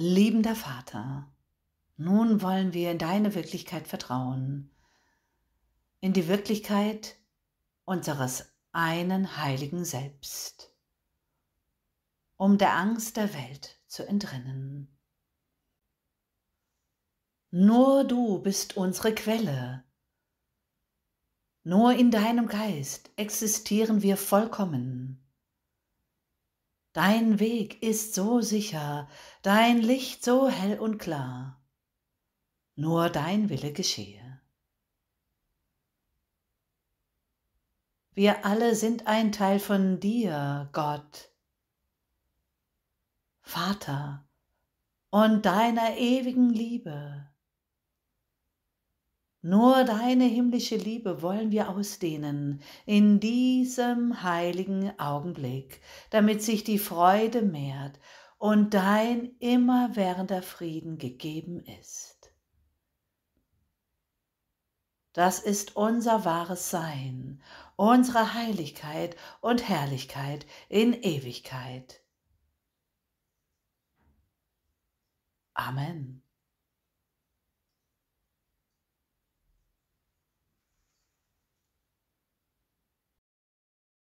Liebender Vater, nun wollen wir in deine Wirklichkeit vertrauen, in die Wirklichkeit unseres einen heiligen Selbst, um der Angst der Welt zu entrinnen. Nur du bist unsere Quelle. Nur in deinem Geist existieren wir vollkommen. Dein Weg ist so sicher, dein Licht so hell und klar. Nur dein Wille geschehe. Wir alle sind ein Teil von dir, Gott, Vater, und deiner ewigen Liebe. Nur deine himmlische Liebe wollen wir ausdehnen in diesem heiligen Augenblick, damit sich die Freude mehrt und dein immerwährender Frieden gegeben ist. Das ist unser wahres Sein, unsere Heiligkeit und Herrlichkeit in Ewigkeit. Amen.